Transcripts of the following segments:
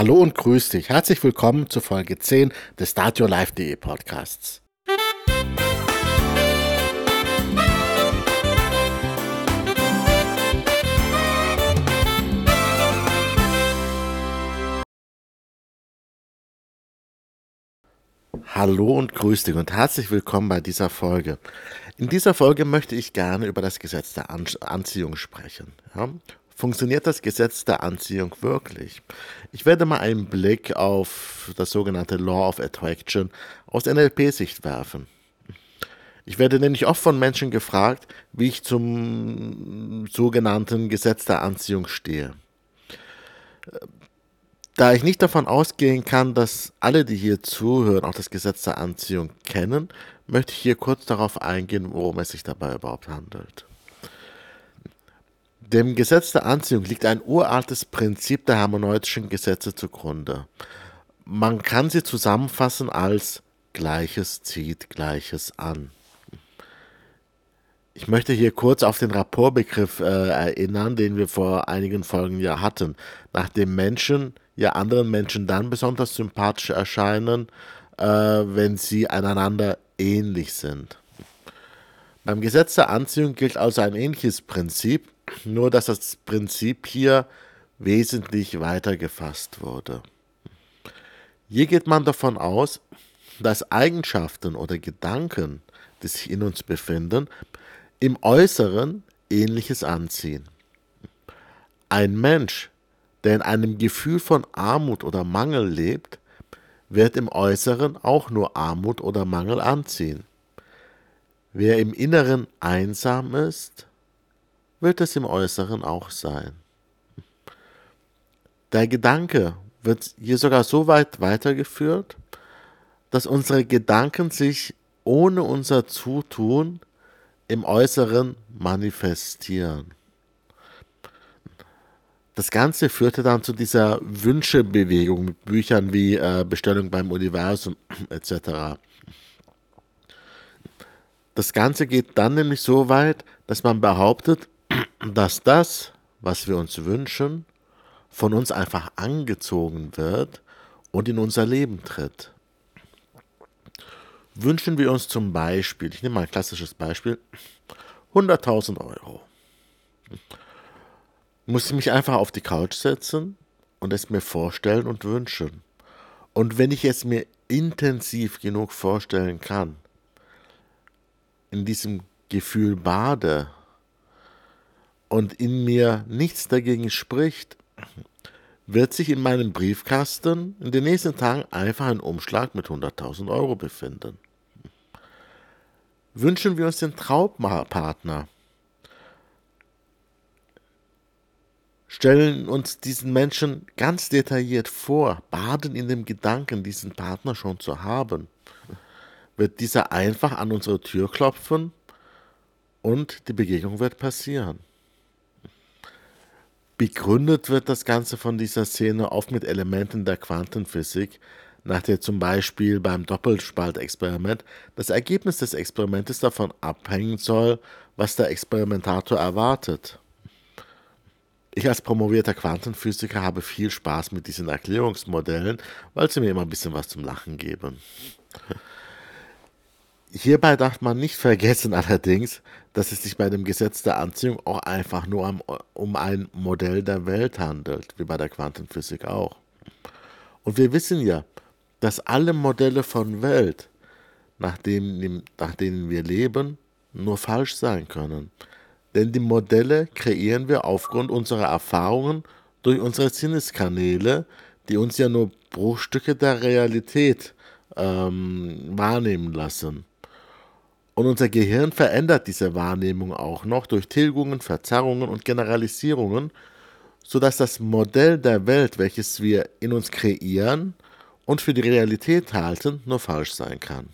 Hallo und grüß dich. Herzlich willkommen zu Folge 10 des StartYourLife.de Podcasts. Hallo und grüß dich und herzlich willkommen bei dieser Folge. In dieser Folge möchte ich gerne über das Gesetz der Anziehung sprechen. Ja? Funktioniert das Gesetz der Anziehung wirklich? Ich werde mal einen Blick auf das sogenannte Law of Attraction aus NLP-Sicht werfen. Ich werde nämlich oft von Menschen gefragt, wie ich zum sogenannten Gesetz der Anziehung stehe. Da ich nicht davon ausgehen kann, dass alle, die hier zuhören, auch das Gesetz der Anziehung kennen, möchte ich hier kurz darauf eingehen, worum es sich dabei überhaupt handelt. Dem Gesetz der Anziehung liegt ein uraltes Prinzip der harmoneutischen Gesetze zugrunde. Man kann sie zusammenfassen als Gleiches zieht Gleiches an. Ich möchte hier kurz auf den Rapportbegriff äh, erinnern, den wir vor einigen Folgen ja hatten. Nachdem Menschen ja anderen Menschen dann besonders sympathisch erscheinen, äh, wenn sie einander ähnlich sind. Beim Gesetz der Anziehung gilt also ein ähnliches Prinzip, nur dass das Prinzip hier wesentlich weiter gefasst wurde. Hier geht man davon aus, dass Eigenschaften oder Gedanken, die sich in uns befinden, im Äußeren Ähnliches anziehen. Ein Mensch, der in einem Gefühl von Armut oder Mangel lebt, wird im Äußeren auch nur Armut oder Mangel anziehen. Wer im Inneren einsam ist, wird es im Äußeren auch sein. Der Gedanke wird hier sogar so weit weitergeführt, dass unsere Gedanken sich ohne unser Zutun im Äußeren manifestieren. Das Ganze führte dann zu dieser Wünschebewegung mit Büchern wie äh, Bestellung beim Universum etc. Das Ganze geht dann nämlich so weit, dass man behauptet, dass das, was wir uns wünschen, von uns einfach angezogen wird und in unser Leben tritt. Wünschen wir uns zum Beispiel, ich nehme mal ein klassisches Beispiel, 100.000 Euro. Muss ich mich einfach auf die Couch setzen und es mir vorstellen und wünschen. Und wenn ich es mir intensiv genug vorstellen kann, in diesem Gefühl bade, und in mir nichts dagegen spricht, wird sich in meinem Briefkasten in den nächsten Tagen einfach ein Umschlag mit 100.000 Euro befinden. Wünschen wir uns den Traumpartner, stellen uns diesen Menschen ganz detailliert vor, baden in dem Gedanken, diesen Partner schon zu haben, wird dieser einfach an unsere Tür klopfen und die Begegnung wird passieren. Begründet wird das Ganze von dieser Szene oft mit Elementen der Quantenphysik, nach der zum Beispiel beim Doppelspaltexperiment das Ergebnis des Experimentes davon abhängen soll, was der Experimentator erwartet. Ich als promovierter Quantenphysiker habe viel Spaß mit diesen Erklärungsmodellen, weil sie mir immer ein bisschen was zum Lachen geben. Hierbei darf man nicht vergessen allerdings, dass es sich bei dem Gesetz der Anziehung auch einfach nur um ein Modell der Welt handelt, wie bei der Quantenphysik auch. Und wir wissen ja, dass alle Modelle von Welt, nach, dem, nach denen wir leben, nur falsch sein können. Denn die Modelle kreieren wir aufgrund unserer Erfahrungen durch unsere Sinneskanäle, die uns ja nur Bruchstücke der Realität ähm, wahrnehmen lassen. Und unser Gehirn verändert diese Wahrnehmung auch noch durch Tilgungen, Verzerrungen und Generalisierungen, sodass das Modell der Welt, welches wir in uns kreieren und für die Realität halten, nur falsch sein kann.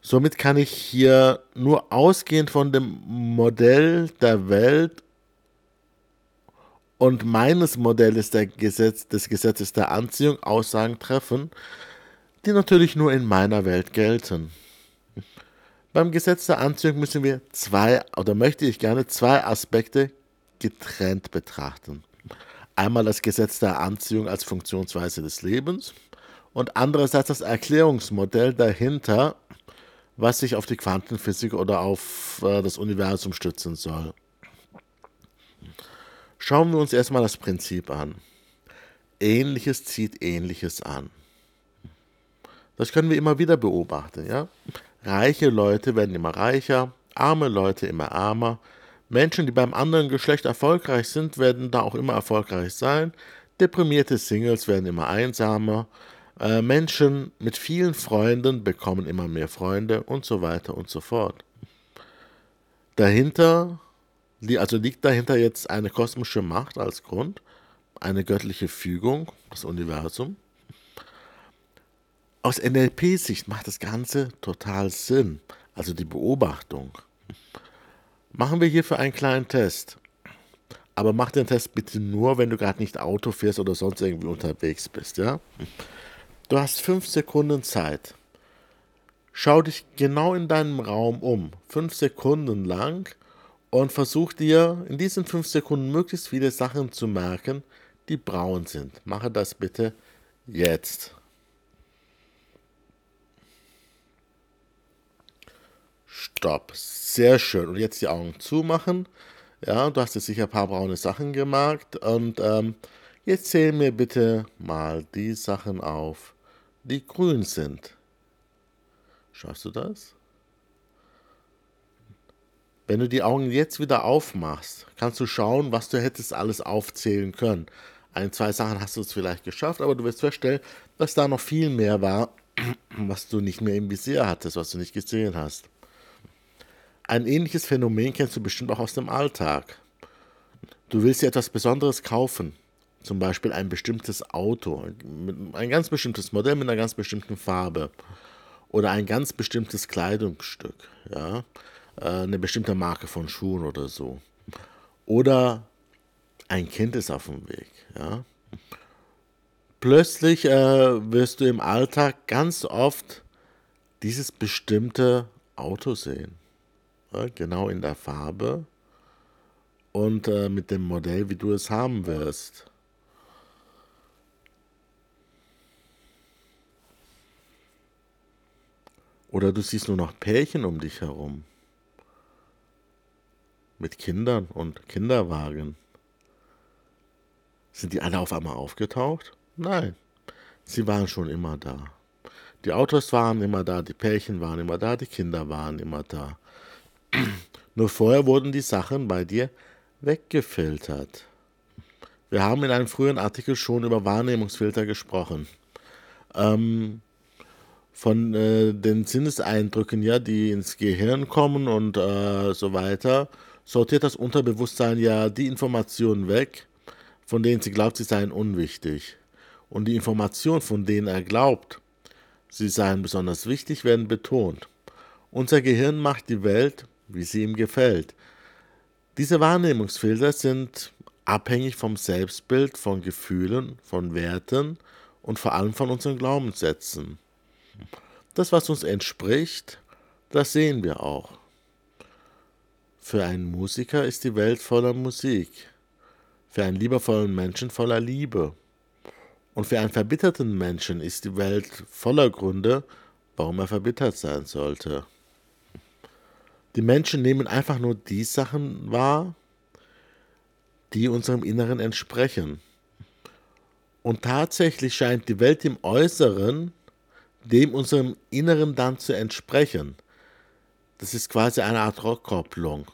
Somit kann ich hier nur ausgehend von dem Modell der Welt und meines Modells Gesetz, des Gesetzes der Anziehung Aussagen treffen, die natürlich nur in meiner Welt gelten. Beim Gesetz der Anziehung müssen wir zwei, oder möchte ich gerne zwei Aspekte getrennt betrachten. Einmal das Gesetz der Anziehung als Funktionsweise des Lebens und andererseits das Erklärungsmodell dahinter, was sich auf die Quantenphysik oder auf äh, das Universum stützen soll. Schauen wir uns erstmal das Prinzip an. Ähnliches zieht Ähnliches an. Das können wir immer wieder beobachten. Ja? Reiche Leute werden immer reicher, arme Leute immer armer. Menschen, die beim anderen Geschlecht erfolgreich sind, werden da auch immer erfolgreich sein. Deprimierte Singles werden immer einsamer. Äh, Menschen mit vielen Freunden bekommen immer mehr Freunde und so weiter und so fort. Dahinter, also liegt dahinter jetzt eine kosmische Macht als Grund, eine göttliche Fügung, das Universum. Aus NLP-Sicht macht das Ganze total Sinn, also die Beobachtung. Machen wir hierfür einen kleinen Test. Aber mach den Test bitte nur, wenn du gerade nicht Auto fährst oder sonst irgendwie unterwegs bist, ja? Du hast fünf Sekunden Zeit. Schau dich genau in deinem Raum um, fünf Sekunden lang, und versuch dir in diesen fünf Sekunden möglichst viele Sachen zu merken, die braun sind. Mache das bitte jetzt. Stopp. Sehr schön. Und jetzt die Augen zumachen. Ja, du hast jetzt sicher ein paar braune Sachen gemerkt. Und ähm, jetzt zähl mir bitte mal die Sachen auf, die grün sind. Schaffst du das? Wenn du die Augen jetzt wieder aufmachst, kannst du schauen, was du hättest alles aufzählen können. Ein, zwei Sachen hast du es vielleicht geschafft, aber du wirst feststellen, dass da noch viel mehr war, was du nicht mehr im Visier hattest, was du nicht gesehen hast. Ein ähnliches Phänomen kennst du bestimmt auch aus dem Alltag. Du willst dir etwas Besonderes kaufen, zum Beispiel ein bestimmtes Auto, ein ganz bestimmtes Modell mit einer ganz bestimmten Farbe oder ein ganz bestimmtes Kleidungsstück, ja, äh, eine bestimmte Marke von Schuhen oder so. Oder ein Kind ist auf dem Weg, ja. Plötzlich äh, wirst du im Alltag ganz oft dieses bestimmte Auto sehen genau in der Farbe und äh, mit dem Modell, wie du es haben wirst. Oder du siehst nur noch Pärchen um dich herum. Mit Kindern und Kinderwagen. Sind die alle auf einmal aufgetaucht? Nein, sie waren schon immer da. Die Autos waren immer da, die Pärchen waren immer da, die Kinder waren immer da. Nur vorher wurden die Sachen bei dir weggefiltert. Wir haben in einem früheren Artikel schon über Wahrnehmungsfilter gesprochen. Ähm, von äh, den Sinneseindrücken, ja, die ins Gehirn kommen und äh, so weiter, sortiert das Unterbewusstsein ja die Informationen weg, von denen sie glaubt, sie seien unwichtig. Und die Informationen, von denen er glaubt, sie seien besonders wichtig, werden betont. Unser Gehirn macht die Welt wie sie ihm gefällt. Diese Wahrnehmungsfilter sind abhängig vom Selbstbild, von Gefühlen, von Werten und vor allem von unseren Glaubenssätzen. Das, was uns entspricht, das sehen wir auch. Für einen Musiker ist die Welt voller Musik, für einen liebevollen Menschen voller Liebe. Und für einen verbitterten Menschen ist die Welt voller Gründe, warum er verbittert sein sollte. Die Menschen nehmen einfach nur die Sachen wahr, die unserem Inneren entsprechen. Und tatsächlich scheint die Welt im Äußeren dem unserem Inneren dann zu entsprechen. Das ist quasi eine Art Rückkopplung.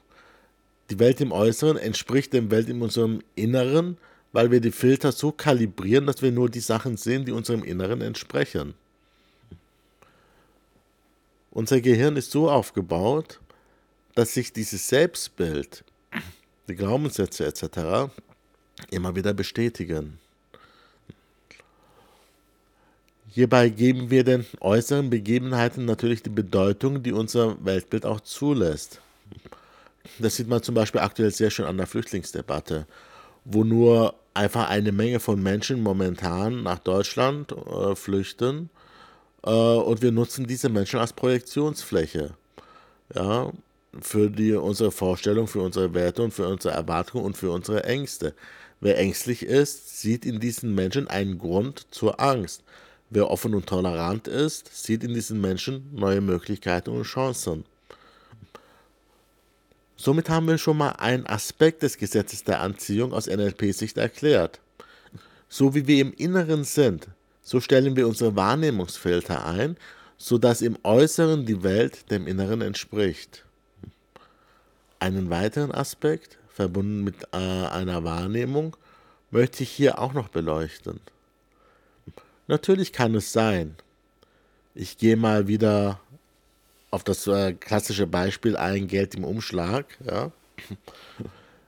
Die Welt im Äußeren entspricht dem Welt in unserem Inneren, weil wir die Filter so kalibrieren, dass wir nur die Sachen sehen, die unserem Inneren entsprechen. Unser Gehirn ist so aufgebaut, dass sich dieses Selbstbild, die Glaubenssätze etc. immer wieder bestätigen. Hierbei geben wir den äußeren Begebenheiten natürlich die Bedeutung, die unser Weltbild auch zulässt. Das sieht man zum Beispiel aktuell sehr schön an der Flüchtlingsdebatte, wo nur einfach eine Menge von Menschen momentan nach Deutschland äh, flüchten äh, und wir nutzen diese Menschen als Projektionsfläche. Ja, für die, unsere Vorstellung, für unsere Werte und für unsere Erwartungen und für unsere Ängste. Wer ängstlich ist, sieht in diesen Menschen einen Grund zur Angst. Wer offen und tolerant ist, sieht in diesen Menschen neue Möglichkeiten und Chancen. Somit haben wir schon mal einen Aspekt des Gesetzes der Anziehung aus NLP-Sicht erklärt. So wie wir im Inneren sind, so stellen wir unsere Wahrnehmungsfilter ein, sodass im Äußeren die Welt dem Inneren entspricht. Einen weiteren Aspekt, verbunden mit äh, einer Wahrnehmung, möchte ich hier auch noch beleuchten. Natürlich kann es sein, ich gehe mal wieder auf das äh, klassische Beispiel ein Geld im Umschlag. Ja.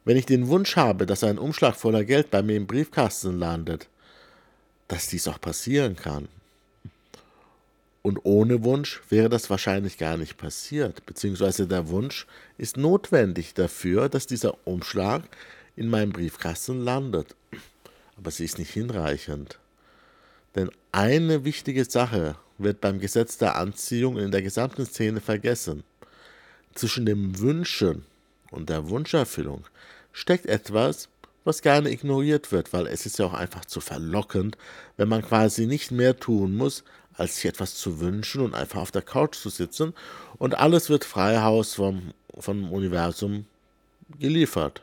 Wenn ich den Wunsch habe, dass ein Umschlag voller Geld bei mir im Briefkasten landet, dass dies auch passieren kann. Und ohne Wunsch wäre das wahrscheinlich gar nicht passiert, beziehungsweise der Wunsch ist notwendig dafür, dass dieser Umschlag in meinem Briefkasten landet. Aber sie ist nicht hinreichend. Denn eine wichtige Sache wird beim Gesetz der Anziehung in der gesamten Szene vergessen. Zwischen dem Wünschen und der Wunscherfüllung steckt etwas, was gerne ignoriert wird, weil es ist ja auch einfach zu verlockend, wenn man quasi nicht mehr tun muss, als sich etwas zu wünschen und einfach auf der Couch zu sitzen und alles wird Freihaus vom, vom Universum geliefert.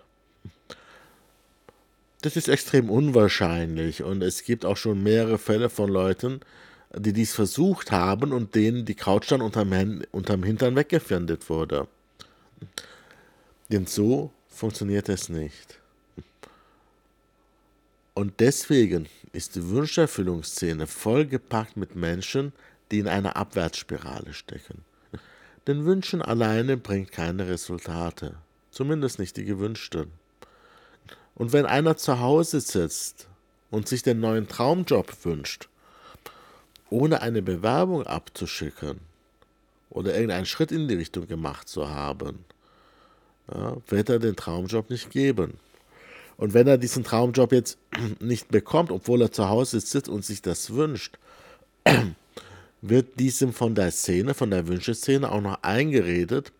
Das ist extrem unwahrscheinlich und es gibt auch schon mehrere Fälle von Leuten, die dies versucht haben und denen die Couch dann unterm, unterm Hintern weggefindet wurde. Denn so funktioniert es nicht. Und deswegen ist die Wunscherfüllungsszene vollgepackt mit Menschen, die in einer Abwärtsspirale stecken. Denn Wünschen alleine bringt keine Resultate, zumindest nicht die gewünschten. Und wenn einer zu Hause sitzt und sich den neuen Traumjob wünscht, ohne eine Bewerbung abzuschicken oder irgendeinen Schritt in die Richtung gemacht zu haben, ja, wird er den Traumjob nicht geben. Und wenn er diesen Traumjob jetzt nicht bekommt, obwohl er zu Hause sitzt und sich das wünscht, wird diesem von der Szene, von der Wünscheszene auch noch eingeredet,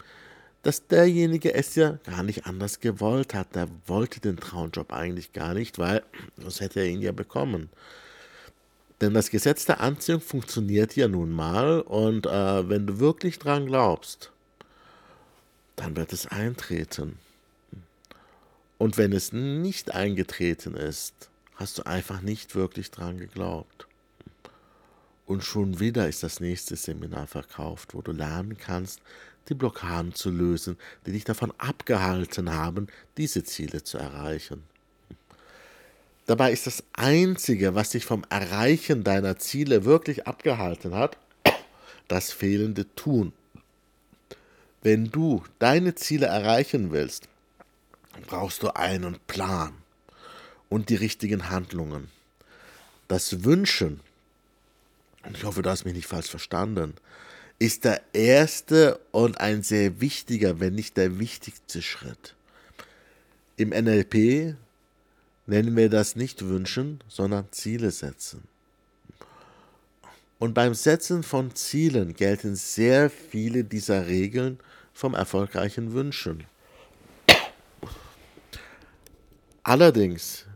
dass derjenige es ja gar nicht anders gewollt hat. Der wollte den Traumjob eigentlich gar nicht, weil sonst hätte er ihn ja bekommen. Denn das Gesetz der Anziehung funktioniert ja nun mal und äh, wenn du wirklich dran glaubst, dann wird es eintreten. Und wenn es nicht eingetreten ist, hast du einfach nicht wirklich dran geglaubt. Und schon wieder ist das nächste Seminar verkauft, wo du lernen kannst, die Blockaden zu lösen, die dich davon abgehalten haben, diese Ziele zu erreichen. Dabei ist das Einzige, was dich vom Erreichen deiner Ziele wirklich abgehalten hat, das fehlende Tun. Wenn du deine Ziele erreichen willst, brauchst du einen Plan und die richtigen Handlungen. Das Wünschen, und ich hoffe, du hast mich nicht falsch verstanden, ist der erste und ein sehr wichtiger, wenn nicht der wichtigste Schritt. Im NLP nennen wir das nicht Wünschen, sondern Ziele setzen. Und beim Setzen von Zielen gelten sehr viele dieser Regeln vom erfolgreichen Wünschen. Allerdings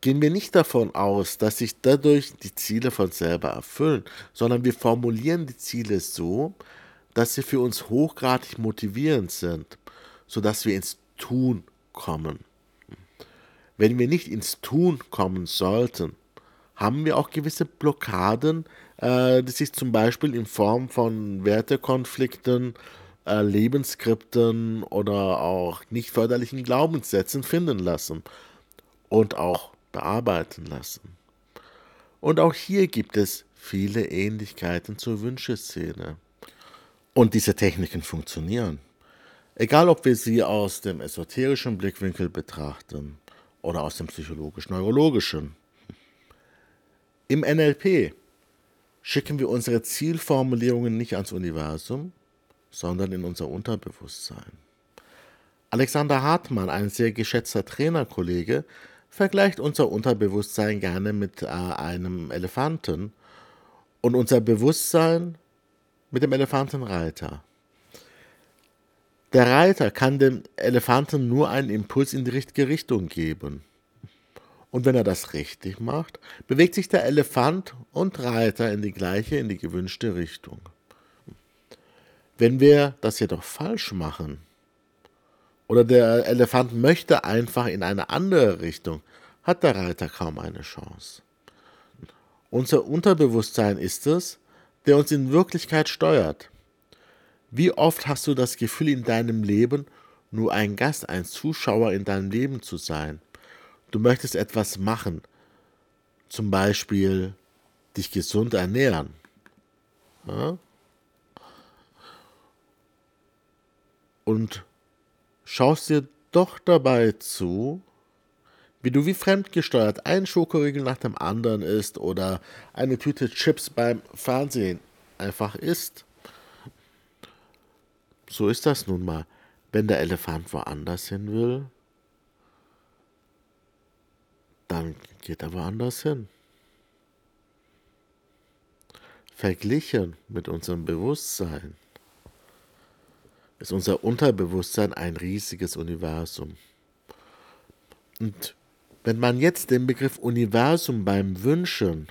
gehen wir nicht davon aus, dass sich dadurch die Ziele von selber erfüllen, sondern wir formulieren die Ziele so, dass sie für uns hochgradig motivierend sind, sodass wir ins Tun kommen. Wenn wir nicht ins Tun kommen sollten, haben wir auch gewisse Blockaden, äh, die sich zum Beispiel in Form von Wertekonflikten, äh, Lebensskripten oder auch nicht förderlichen Glaubenssätzen finden lassen und auch bearbeiten lassen. Und auch hier gibt es viele Ähnlichkeiten zur Wünscheszene. Und diese Techniken funktionieren. Egal, ob wir sie aus dem esoterischen Blickwinkel betrachten oder aus dem psychologisch-neurologischen. Im NLP schicken wir unsere Zielformulierungen nicht ans Universum, sondern in unser Unterbewusstsein. Alexander Hartmann, ein sehr geschätzter Trainerkollege, vergleicht unser Unterbewusstsein gerne mit äh, einem Elefanten und unser Bewusstsein mit dem Elefantenreiter. Der Reiter kann dem Elefanten nur einen Impuls in die richtige Richtung geben. Und wenn er das richtig macht, bewegt sich der Elefant und Reiter in die gleiche, in die gewünschte Richtung. Wenn wir das jedoch falsch machen, oder der Elefant möchte einfach in eine andere Richtung, hat der Reiter kaum eine Chance. Unser Unterbewusstsein ist es, der uns in Wirklichkeit steuert. Wie oft hast du das Gefühl in deinem Leben, nur ein Gast, ein Zuschauer in deinem Leben zu sein? Du möchtest etwas machen, zum Beispiel dich gesund ernähren. Ja? Und schaust dir doch dabei zu, wie du wie fremdgesteuert ein Schokoriegel nach dem anderen isst oder eine Tüte Chips beim Fernsehen einfach isst. So ist das nun mal. Wenn der Elefant woanders hin will, dann geht er woanders hin. Verglichen mit unserem Bewusstsein ist unser Unterbewusstsein ein riesiges Universum. Und wenn man jetzt den Begriff Universum beim Wünschen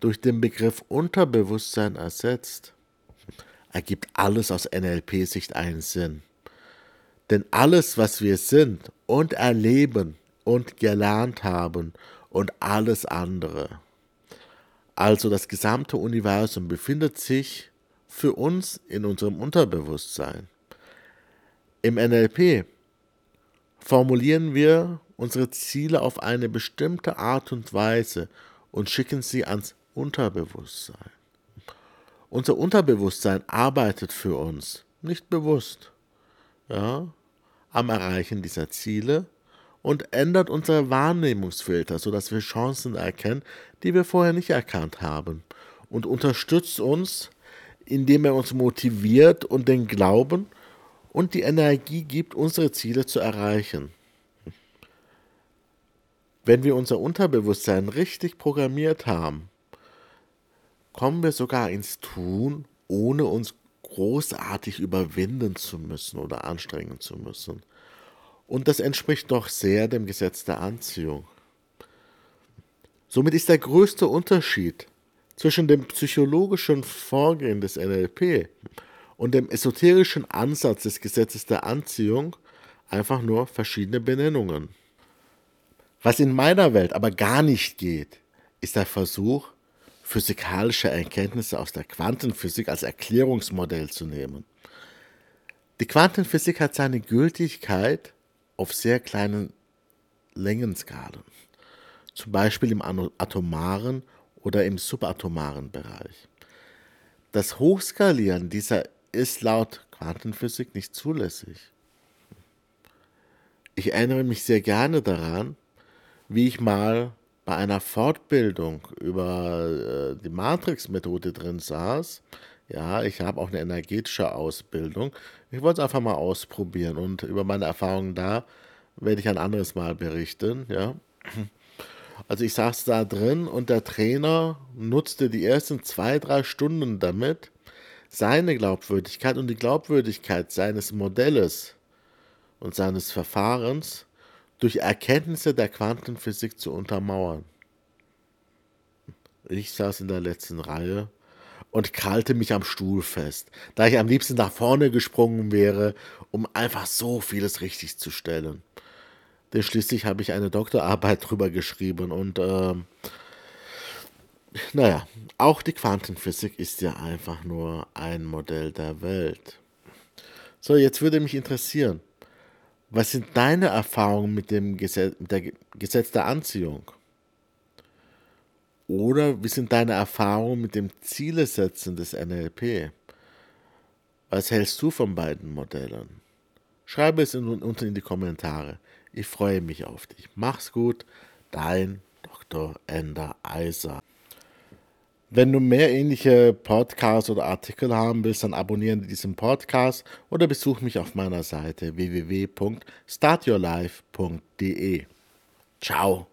durch den Begriff Unterbewusstsein ersetzt, ergibt alles aus NLP-Sicht einen Sinn. Denn alles, was wir sind und erleben und gelernt haben und alles andere, also das gesamte Universum, befindet sich für uns in unserem Unterbewusstsein. Im NLP formulieren wir unsere Ziele auf eine bestimmte Art und Weise und schicken sie ans Unterbewusstsein. Unser Unterbewusstsein arbeitet für uns, nicht bewusst, ja, am Erreichen dieser Ziele und ändert unsere Wahrnehmungsfilter, sodass wir Chancen erkennen, die wir vorher nicht erkannt haben und unterstützt uns indem er uns motiviert und den Glauben und die Energie gibt, unsere Ziele zu erreichen. Wenn wir unser Unterbewusstsein richtig programmiert haben, kommen wir sogar ins Tun, ohne uns großartig überwinden zu müssen oder anstrengen zu müssen. Und das entspricht doch sehr dem Gesetz der Anziehung. Somit ist der größte Unterschied zwischen dem psychologischen Vorgehen des NLP und dem esoterischen Ansatz des Gesetzes der Anziehung einfach nur verschiedene Benennungen. Was in meiner Welt aber gar nicht geht, ist der Versuch, physikalische Erkenntnisse aus der Quantenphysik als Erklärungsmodell zu nehmen. Die Quantenphysik hat seine Gültigkeit auf sehr kleinen Längenskalen, zum Beispiel im atomaren oder im subatomaren Bereich. Das Hochskalieren dieser ist laut Quantenphysik nicht zulässig. Ich erinnere mich sehr gerne daran, wie ich mal bei einer Fortbildung über äh, die Matrix-Methode drin saß. Ja, ich habe auch eine energetische Ausbildung. Ich wollte es einfach mal ausprobieren und über meine Erfahrungen da werde ich ein anderes Mal berichten. Ja. Also ich saß da drin und der Trainer nutzte die ersten zwei, drei Stunden damit, seine Glaubwürdigkeit und die Glaubwürdigkeit seines Modells und seines Verfahrens durch Erkenntnisse der Quantenphysik zu untermauern. Ich saß in der letzten Reihe und krallte mich am Stuhl fest, da ich am liebsten nach vorne gesprungen wäre, um einfach so vieles richtig zu stellen. Denn schließlich habe ich eine Doktorarbeit drüber geschrieben und äh, naja, auch die Quantenphysik ist ja einfach nur ein Modell der Welt. So, jetzt würde mich interessieren, was sind deine Erfahrungen mit dem Gesetz, der Gesetz der Anziehung? Oder wie sind deine Erfahrungen mit dem Zielesetzen des NLP? Was hältst du von beiden Modellen? Schreibe es unten in die Kommentare. Ich freue mich auf dich. Mach's gut, dein Dr. Ender Eiser. Wenn du mehr ähnliche Podcasts oder Artikel haben willst, dann abonniere diesen Podcast oder besuch mich auf meiner Seite www.startyourlife.de. Ciao.